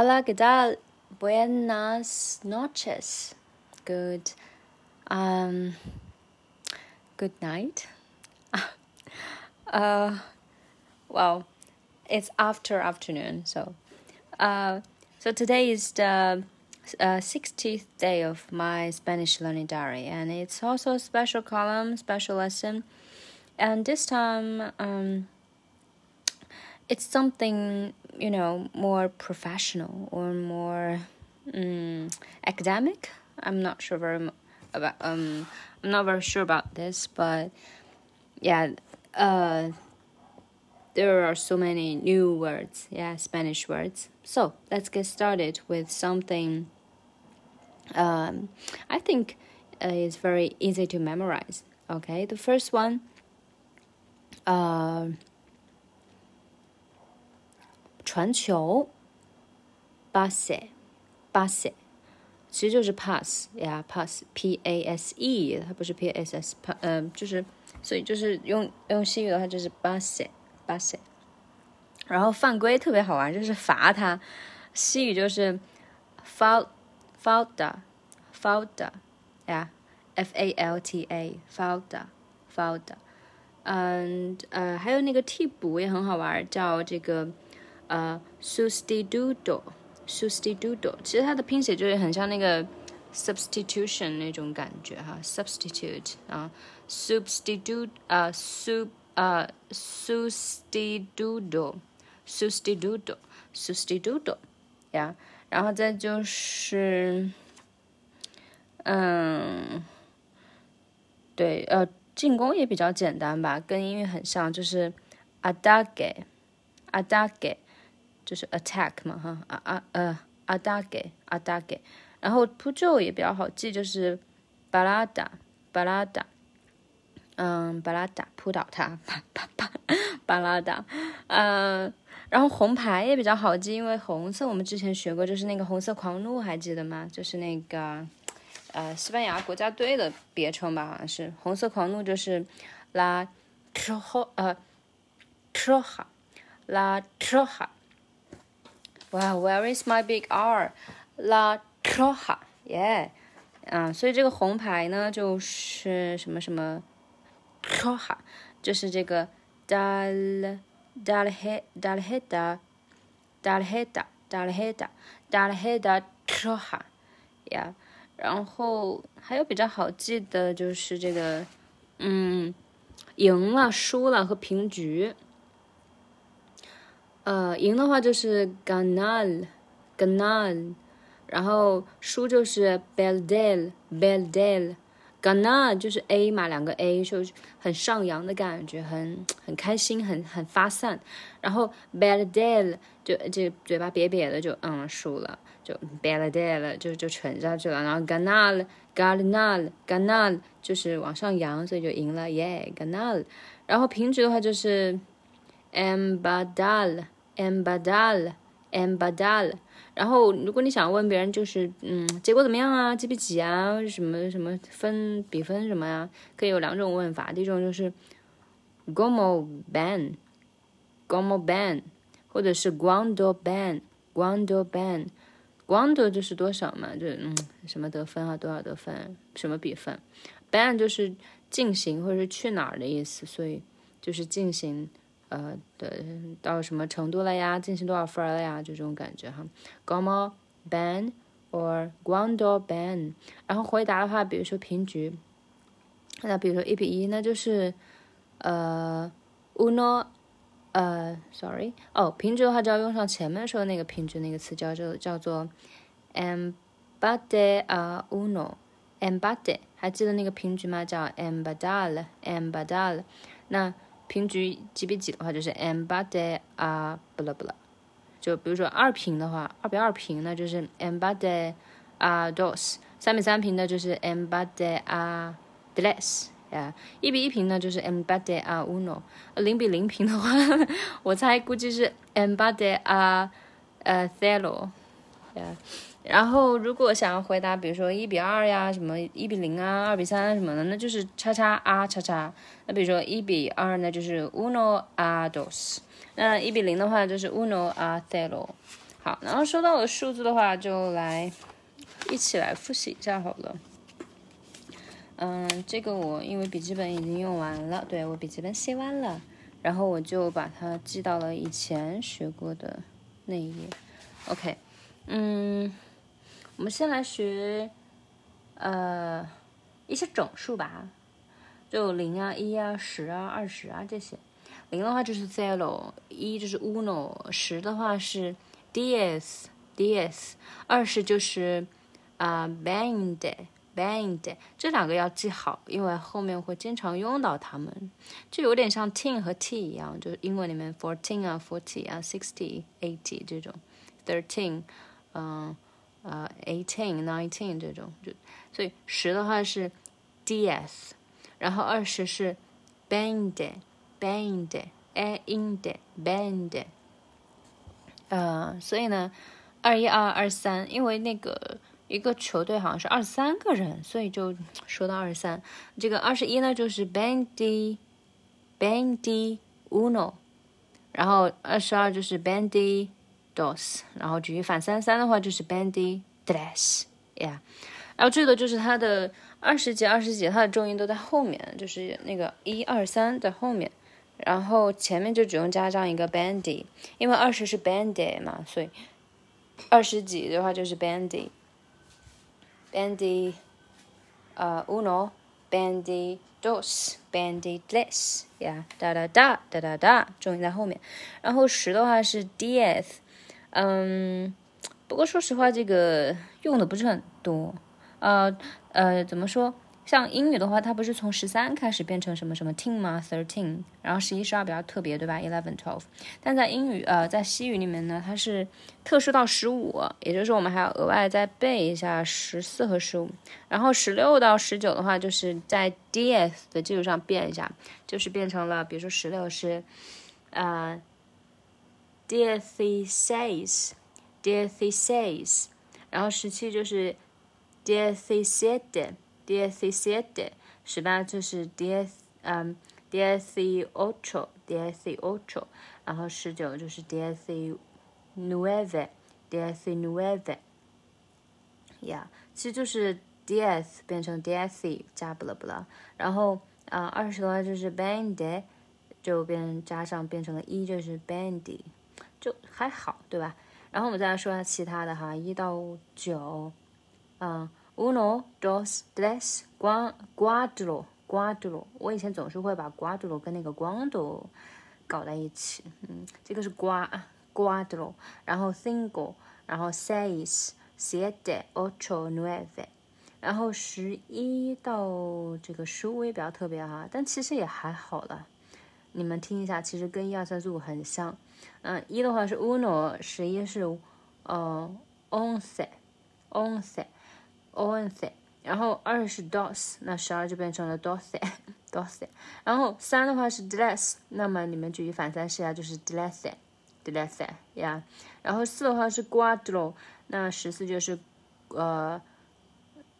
Hola, ¿qué tal? Buenas noches. Good, um, good night. uh, well, it's after afternoon, so, uh, so today is the uh, 60th day of my Spanish learning diary, and it's also a special column, special lesson, and this time, um, it's something you know more professional or more um, academic. I'm not sure very about um I'm not very sure about this, but yeah, uh, there are so many new words, yeah, Spanish words. So let's get started with something. Um, I think uh, is very easy to memorize. Okay, the first one. Uh, 传球，pass，pass，其实就是 pass 呀，pass，p a s e，它不是 p s s，嗯，就是，所以就是用用西语的话就是 pass，pass。然后犯规特别好玩，就是罚他，西语就是 falta，falta，falta，呀，f a l t a，falta，falta。嗯，呃，还有那个替补也很好玩，叫这个。呃，substituto，substituto，其实它的拼写就是很像那个 substitution 那种感觉哈，substitute 啊，substitute 啊，sub 啊，substituto，substituto，substituto，呀，然后再就是，嗯，对，呃，进攻也比较简单吧，跟英语很像，就是 adage，adage。就是 attack 嘛，哈啊啊呃阿达给阿达给，然后扑救也比较好记，就是巴拉达巴拉达，嗯巴拉达扑倒他，巴巴巴巴拉达，嗯，然后红牌也比较好记，因为红色我们之前学过，就是那个红色狂怒，还记得吗？就是那个呃西班牙国家队的别称吧，好像是红色狂怒，就是拉车哈呃车哈拉车哈。Wow, where is my big R? La Troja, yeah. 啊，所以这个红牌呢，就是什么什么 Troja，就是这个 dal dalhe dalheda dalheda dalheda dalheda Troja，yeah。然后还有比较好记的就是这个，嗯，赢了、输了和平局。呃，赢的话就是 ganal ganal，然后输就是 b e l d e l b e l d e l g a n a l 就是 a 嘛，两个 a 就很上扬的感觉，很很开心，很很发散。然后 b e l d e l 就就嘴巴瘪瘪的，就嗯输了，就 b e l d e l 就就沉下去了。然后 ganal ganal ganal 就是往上扬，所以就赢了，耶 ganal。然后平局的话就是 ambadal embadal。embadal 然后如果你想问别人，就是嗯，结果怎么样啊？几比几啊？什么什么分比分什么呀？可以有两种问法，第一种就是 como ban，como ban，或者是 guando ban，guando ban，guando 就是多少嘛？就嗯，什么得分啊？多少得分？什么比分？ban 就是进行或者是去哪儿的意思，所以就是进行。呃的到什么程度了呀？进行多少分了呀？就这种感觉哈。Como ban or guando ban。然后回答的话，比如说平局，那比如说一比一，那就是呃 uno 呃，sorry 哦，平局的话就要用上前面说的那个平局那个词，叫做叫做 empate a uno。empate 还记得那个平局吗？叫 embadal embadal。那平局几比几的话，就是 embate a 不啦不啦，就比如说二平的话，二比二平呢，就是 embate a dos；三比三平的，就是 emba de a tres 呀；一比一平呢，就是 embate a uno；零比零平的话，我猜估计是 embate a 呃 cero 呀。然后，如果想要回答，比如说一比二呀，什么一比零啊，二比三什么的，那就是叉叉啊叉叉。那比如说一比二呢，就是 uno a dos。那一比零的话就是 uno a cero。好，然后说到了数字的话，就来一起来复习一下好了。嗯，这个我因为笔记本已经用完了，对我笔记本写完了，然后我就把它记到了以前学过的那一页。OK，嗯，我们先来学呃一些整数吧，就零啊、一啊、十啊、二十啊这些。零的话就是 zero，一就是 uno，十的话是 d s d s 二十就是啊 band band 这两个要记好，因为后面会经常用到它们，就有点像 teen 和 t 一样，就是英文里面 fourteen 啊、forty 啊、sixty、eighty 这种，thirteen，嗯呃 eighteen、nineteen 这种，就所以十的话是 ds，然后二十是 band band a in d band，呃，所以呢，二一二二三，因为那个。一个球队好像是二十三个人，所以就说到二十三。这个二十一呢，就是 bandy bandy uno，然后二十二就是 bandy dos，然后举一反三三的话就是 bandy tres，yeah。然后这个就是它的二十几二十几，它的重音都在后面，就是那个一二三在后面，然后前面就只用加上一个 bandy，因为二十是 bandy 嘛，所以二十几的话就是 bandy。Bandy，呃，uno, bandy dos, bandy tres，呀，哒哒哒哒哒哒，重音在后面。然后十的话是 diez，嗯，不过说实话，这个用的不是很多，呃呃，怎么说？像英语的话，它不是从十三开始变成什么什么 teen 吗？thirteen，然后十一、十二比较特别，对吧？eleven、twelve。但在英语，呃，在西语里面呢，它是特殊到十五，也就是，我们还要额外再背一下十四和十五。然后十六到十九的话，就是在 ds 的基础上变一下，就是变成了，比如说十六是呃 dieciséis，dieciséis，然后十七就是 diecisiete。diecisiete，十八就是 diec，嗯，dieciocho，dieciocho，然后十九就是 diecinueve，diecinueve，yeah，其实就是 diec 变成 dieci 加不了不了，然后啊二十的话就是 bande，就变加上变成了一就是 bandy，就还好对吧？然后我们再来说下其他的哈，一到九，嗯。Uno, dos, tres, cuatro, cuatro。我以前总是会把 cuatro 跟那个光都搞在一起。嗯，这个是 cuatro，然后 cinco，然后 seis, siete, ocho, nueve。然后十一到这个十五也比较特别哈，但其实也还好了。你们听一下，其实跟一二三四五很像。嗯，一的话是 uno，十一是呃 once, once。once，然后二是 dos，那十二就变成了 dose，dose。然后三的话是 dress，那么你们举一反三试一下，就是 dress，dress 呀。然后四的话是 cuatro，那十四就是呃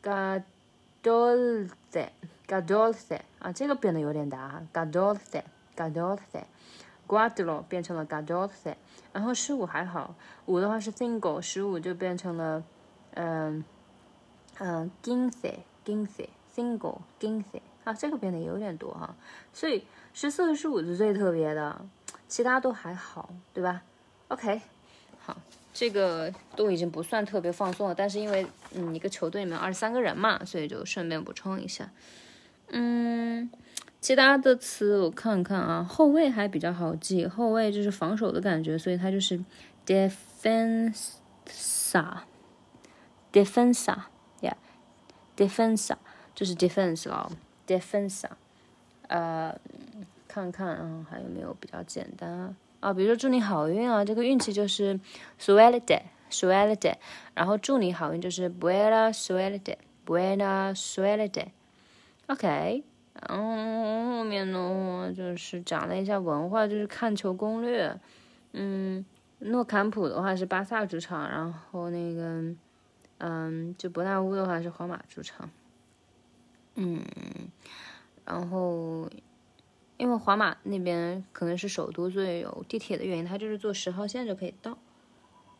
gadolce，gadolce 啊，这个变得有点大哈 Guadalo 变成了 gadolce。然后十五还好，五的话是 single，十五就变成了嗯。嗯，quince，quince，single，quince，啊，这个变得有点多哈，所以十四和十五是最特别的，其他都还好，对吧？OK，好，这个都已经不算特别放松了，但是因为嗯一个球队里面二十三个人嘛，所以就顺便补充一下。嗯，其他的词我看看啊，后卫还比较好记，后卫就是防守的感觉，所以它就是 defensa，defensa。defensa 就是 defense 了，defensa，呃，看看啊，还有没有比较简单啊？比如说祝你好运啊，这个运气就是 suerte，suerte，然后祝你好运就是 buena suerte，buena suerte，OK，然后后面呢就是讲了一下文化，就是看球攻略，嗯，诺坎普的话是巴萨主场，然后那个。嗯，就伯纳乌的话是皇马主场，嗯，然后因为皇马那边可能是首都，所以有地铁的原因，它就是坐十号线就可以到。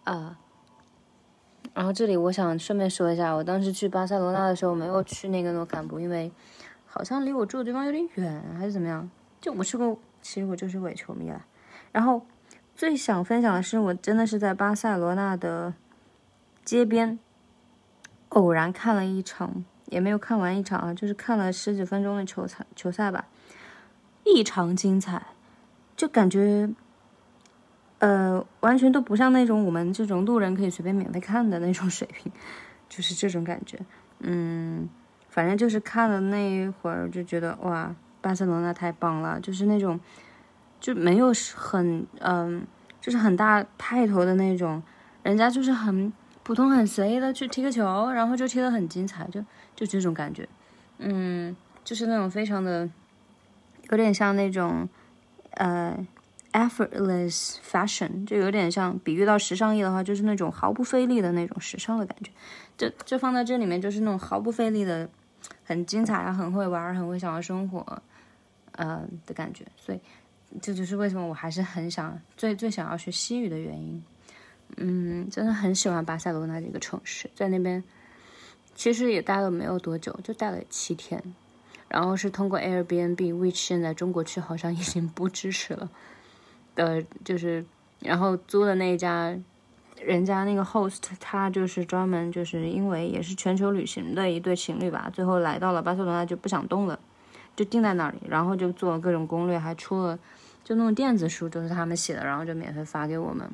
啊。然后这里我想顺便说一下，我当时去巴塞罗那的时候没有去那个诺坎普，因为好像离我住的地方有点远，还是怎么样？就我是个，其实我就是伪球迷了。然后最想分享的是，我真的是在巴塞罗那的街边偶然看了一场，也没有看完一场啊，就是看了十几分钟的球赛球赛吧，异常精彩，就感觉。呃，完全都不像那种我们这种路人可以随便免费看的那种水平，就是这种感觉。嗯，反正就是看了那一会儿就觉得哇，巴塞罗那太棒了，就是那种就没有很嗯，就是很大派头的那种，人家就是很普通很随意的去踢个球，然后就踢得很精彩，就就这种感觉。嗯，就是那种非常的有点像那种呃。effortless fashion 就有点像比喻到时尚业的话，就是那种毫不费力的那种时尚的感觉。就就放在这里面，就是那种毫不费力的，很精彩啊，很会玩，很会享受生活，呃的感觉。所以这就是为什么我还是很想最最想要学西语的原因。嗯，真的很喜欢巴塞罗那这个城市，在那边其实也待了没有多久，就待了七天。然后是通过 Airbnb，which 现在中国区好像已经不支持了。呃，就是，然后租的那一家，人家那个 host，他就是专门就是因为也是全球旅行的一对情侣吧，最后来到了巴塞罗那就不想动了，就定在那里，然后就做了各种攻略，还出了就那种电子书，就是他们写的，然后就免费发给我们。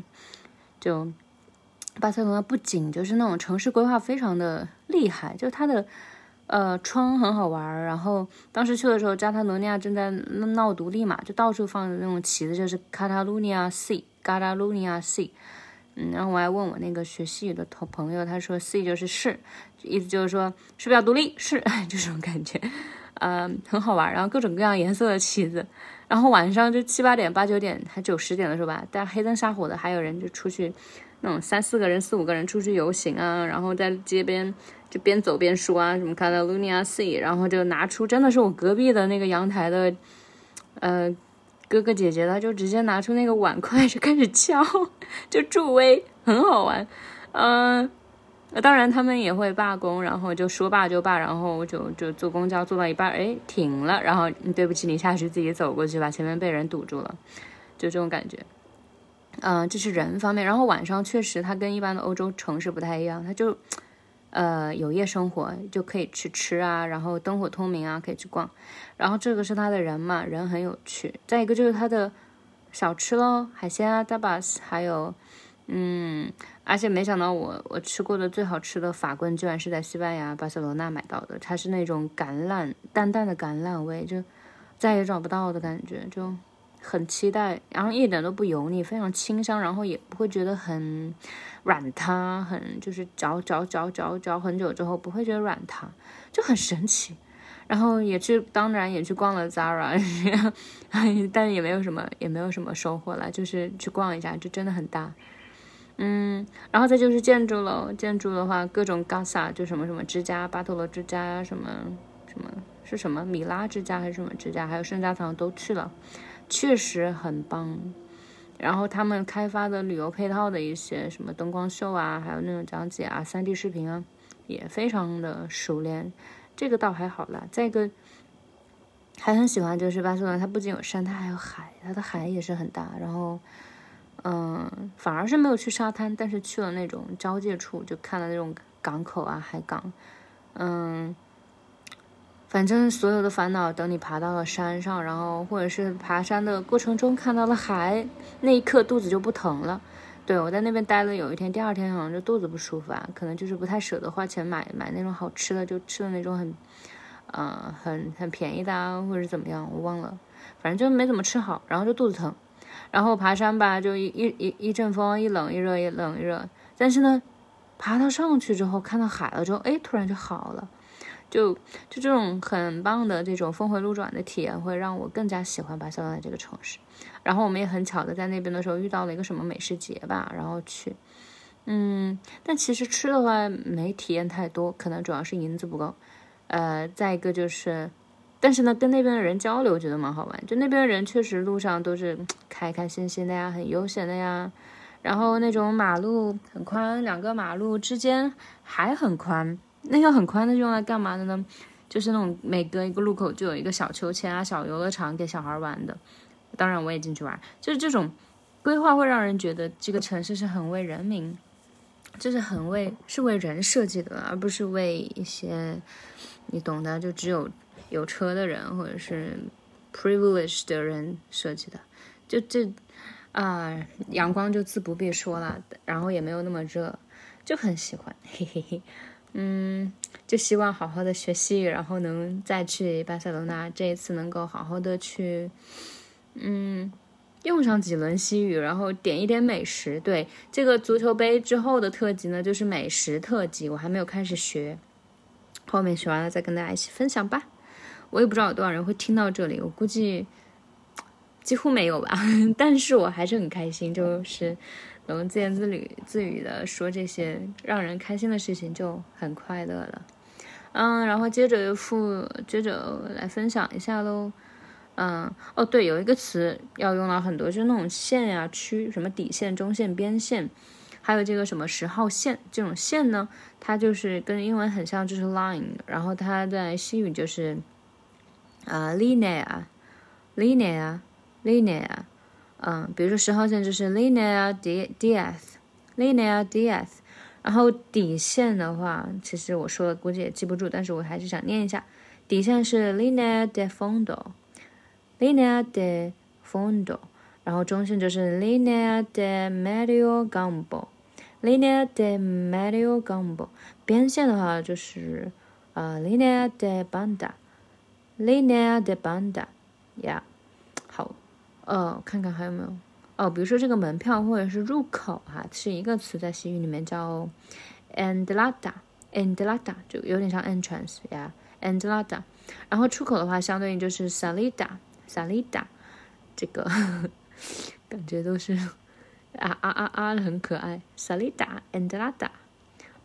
就巴塞罗那不仅就是那种城市规划非常的厉害，就它的。呃，窗很好玩然后当时去的时候，加泰罗尼亚正在闹独立嘛，就到处放的那种旗子，就是 Catalonia C，Catalonia C。嗯，然后我还问我那个学西语的同朋友，他说 C 就是是，意思就是说是不是要独立？是，就这种感觉，嗯，很好玩然后各种各样颜色的旗子，然后晚上就七八点、八九点还九十点的时候吧，大家黑灯瞎火的，还有人就出去，那种三四个人、四五个人出去游行啊，然后在街边。就边走边说啊，什么看到 Lunia C，然后就拿出，真的是我隔壁的那个阳台的，呃，哥哥姐姐，他就直接拿出那个碗筷就开始敲，就助威，很好玩。嗯，当然他们也会罢工，然后就说罢就罢，然后就就坐公交坐到一半，哎，停了，然后对不起，你下去自己走过去吧，前面被人堵住了，就这种感觉。嗯，这是人方面，然后晚上确实它跟一般的欧洲城市不太一样，它就。呃，有夜生活就可以去吃啊，然后灯火通明啊，可以去逛。然后这个是他的人嘛，人很有趣。再一个就是他的小吃喽，海鲜啊，tapas，还有，嗯，而且没想到我我吃过的最好吃的法棍居然是在西班牙巴塞罗那买到的，它是那种橄榄淡淡的橄榄味，就再也找不到的感觉，就。很期待，然后一点都不油腻，非常清香，然后也不会觉得很软塌，很就是嚼嚼嚼嚼嚼很久之后不会觉得软塌，就很神奇。然后也去，当然也去逛了 Zara，但也没有什么，也没有什么收获了，就是去逛一下，就真的很大。嗯，然后再就是建筑了，建筑的话各种 Gasa 就什么什么之家，巴托罗之家，什么什么是什么米拉之家还是什么之家，还有圣家堂都去了。确实很棒，然后他们开发的旅游配套的一些什么灯光秀啊，还有那种讲解啊、三 D 视频啊，也非常的熟练。这个倒还好啦。再一个，还很喜欢就是巴塞罗那，它不仅有山，它还有海，它的海也是很大。然后，嗯，反而是没有去沙滩，但是去了那种交界处，就看了那种港口啊、海港，嗯。反正所有的烦恼，等你爬到了山上，然后或者是爬山的过程中看到了海，那一刻肚子就不疼了。对我在那边待了有一天，第二天好像就肚子不舒服啊，可能就是不太舍得花钱买买那种好吃的，就吃的那种很，呃，很很便宜的啊，或者怎么样，我忘了，反正就没怎么吃好，然后就肚子疼。然后爬山吧，就一一一一阵风，一冷一热，一冷一热。但是呢，爬到上去之后，看到海了之后，哎，突然就好了。就就这种很棒的这种峰回路转的体验，会让我更加喜欢巴塞罗那这个城市。然后我们也很巧的在那边的时候遇到了一个什么美食节吧，然后去，嗯，但其实吃的话没体验太多，可能主要是银子不够。呃，再一个就是，但是呢，跟那边的人交流，觉得蛮好玩。就那边人确实路上都是开开心心的呀，很悠闲的呀。然后那种马路很宽，两个马路之间还很宽，那个很宽的用来干嘛的呢？就是那种每隔一个路口就有一个小秋千啊、小游乐场给小孩玩的。当然我也进去玩，就是这种规划会让人觉得这个城市是很为人民，就是很为是为人设计的，而不是为一些你懂的，就只有有车的人或者是 privileged 的人设计的。就这。啊，阳光就自不必说了，然后也没有那么热，就很喜欢，嘿嘿嘿，嗯，就希望好好的学西语，然后能再去巴塞罗那，这一次能够好好的去，嗯，用上几轮西语，然后点一点美食。对，这个足球杯之后的特辑呢，就是美食特辑，我还没有开始学，后面学完了再跟大家一起分享吧。我也不知道有多少人会听到这里，我估计。几乎没有吧，但是我还是很开心，就是能自言自语自语的说这些让人开心的事情，就很快乐了。嗯，然后接着又复接着来分享一下喽。嗯，哦对，有一个词要用到很多，就是那种线呀、区，什么底线、中线、边线，还有这个什么十号线这种线呢，它就是跟英文很像，就是 line，然后它在西语就是啊 linear，linear。嗯，比如说十号线就是 linear D DS，Linear DS 然后底线的话，其实我说了估计也记不住，但是我还是想念一下，底线是 linear de fondo，linear de fondo，然后中线就是 linear de medio gambo，linear de medio gambo，边线的话就是呃 linear de banda，linear de banda，yeah。呃，看看还有没有哦，比如说这个门票或者是入口哈，是一个词在西语里面叫 entrada，entrada 就有点像 entrance 呀，entrada。然后出口的话，相对应就是 salida，salida，这个感觉都是啊啊啊啊的很可爱，salida，entrada。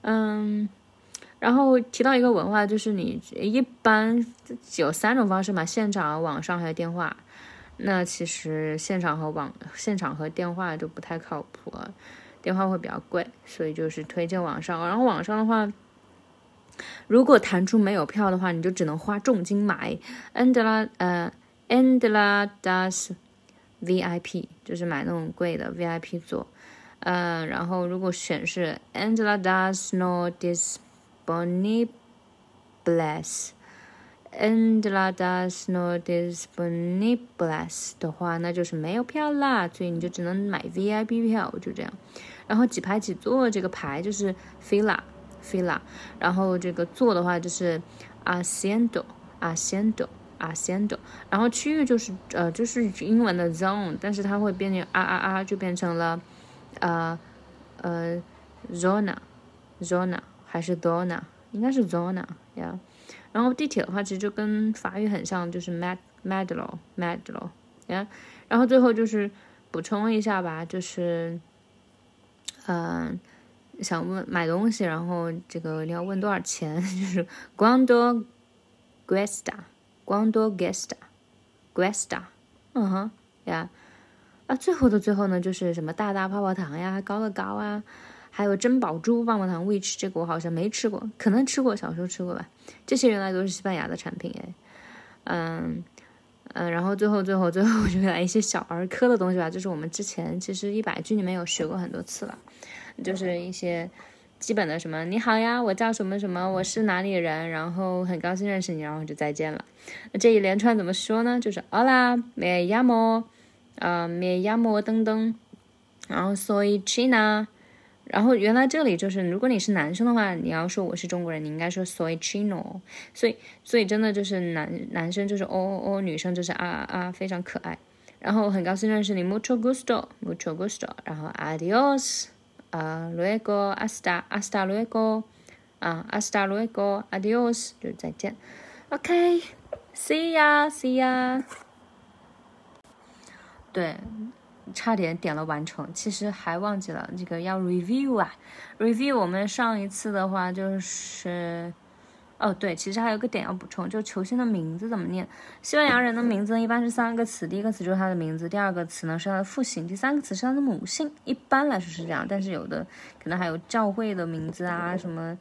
嗯，然后提到一个文化，就是你一般有三种方式嘛，现场、网上还有电话。那其实现场和网现场和电话就不太靠谱，电话会比较贵，所以就是推荐网上。然后网上的话，如果弹出没有票的话，你就只能花重金买 Endla 呃 Endla Das VIP，就是买那种贵的 VIP 座。嗯，然后如果选是 Endla Das No Disponibles。Entradas no disponibles 的话，那就是没有票啦，所以你就只能买 VIP 票，就这样。然后几排几座，这个排就是 fila，fila。然后这个座的话就是 asiento，asiento，asiento。然后区域就是呃就是英文的 zone，但是它会变成啊啊啊，就变成了呃呃 zona，zona 还是 dona，应该是 zona 呀。然后地铁的话，其实就跟法语很像，就是 mad madlo madlo，呀。然后最后就是补充一下吧，就是，嗯，想问买东西，然后这个你要问多少钱？就是 guando guesta，guando guesta，guesta，嗯哼，呀。啊，最后的最后呢，就是什么大大泡泡糖呀，高乐高啊。还有珍宝珠棒棒糖，which 这个我好像没吃过，可能吃过，小时候吃过吧。这些原来都是西班牙的产品哎，嗯嗯，然后最后最后最后就来一些小儿科的东西吧，就是我们之前其实一百句里面有学过很多次了，就是一些基本的什么你好呀，我叫什么什么，我是哪里人，然后很高兴认识你，然后就再见了。那这一连串怎么说呢？就是 Hola，me llamo，呃，me llamo 噔噔，然后 soy China。然后原来这里就是，如果你是男生的话，你要说我是中国人，你应该说 soy chino。所以，所以真的就是男男生就是哦哦哦，女生就是啊啊啊，非常可爱。然后很高兴认识你，mucho gusto，mucho gusto。然后 adios，啊，luego，hasta，hasta luego，啊，hasta luego，adios，就是再见。OK，see ya，see ya。对。差点点了完成，其实还忘记了这个要 review 啊，review 我们上一次的话就是，哦，对，其实还有个点要补充，就球星的名字怎么念。西班牙人的名字，一般是三个词，第一个词就是他的名字，第二个词呢是他的父姓，第三个词是他的母姓。一般来说是这样，但是有的可能还有教会的名字啊，什么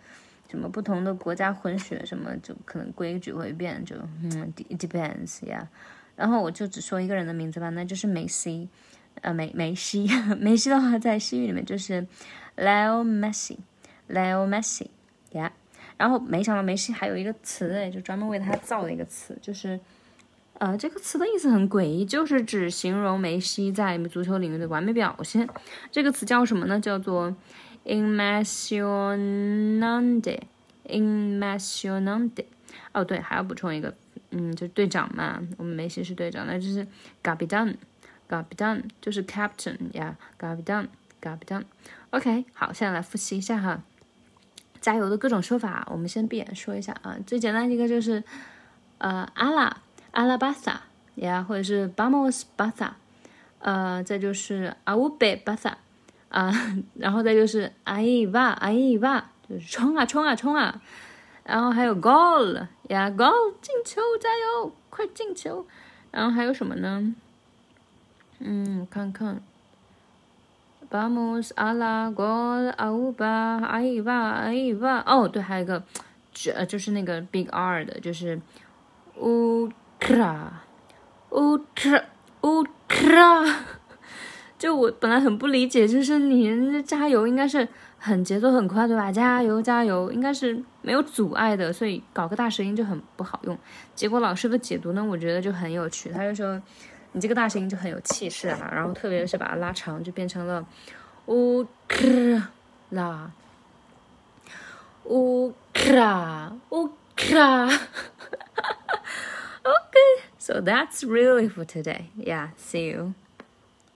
什么不同的国家混血，什么就可能规矩会变，就嗯，it depends 呀。然后我就只说一个人的名字吧，那就是梅西，呃，梅梅西，梅西的话在西语里面就是 Leo Messi，Leo Messi，yeah。然后没想到梅西还有一个词哎，就专门为他造的一个词，就是，呃，这个词的意思很诡异，就是指形容梅西在足球领域的完美表现。这个词叫什么呢？叫做 impressionante，impressionante。哦，对，还要补充一个，嗯，就是队长嘛，我们梅西是队长，那就是 g a b i d a n capitán，capitán 就是 captain 呀，capitán，capitán。OK，好，现在来复习一下哈。加油的各种说法，我们先闭眼说一下啊。最简单一个就是，呃，阿拉阿拉巴萨呀，或者是巴莫斯巴萨，呃，再就是阿乌贝巴萨啊，然后再就是阿伊瓦阿伊瓦，就是冲啊冲啊冲啊，然后还有 goal 呀 goal 进球加油快进球，然后还有什么呢？嗯，看看。Vamos a la gol a uba ahí va ahí va 哦，对，还有一个，这就是那个 big R 的，就是 ultra ultra ultra。就我本来很不理解，就是你加油应该是很节奏很快，对吧？加油加油，应该是没有阻碍的，所以搞个大舌音就很不好用。结果老师的解读呢，我觉得就很有趣，他就说。你这个大声音就很有气势啊，然后特别是把它拉长，就变成了乌克拉乌克拉乌克拉。Okay, so that's really for today. Yeah, see you.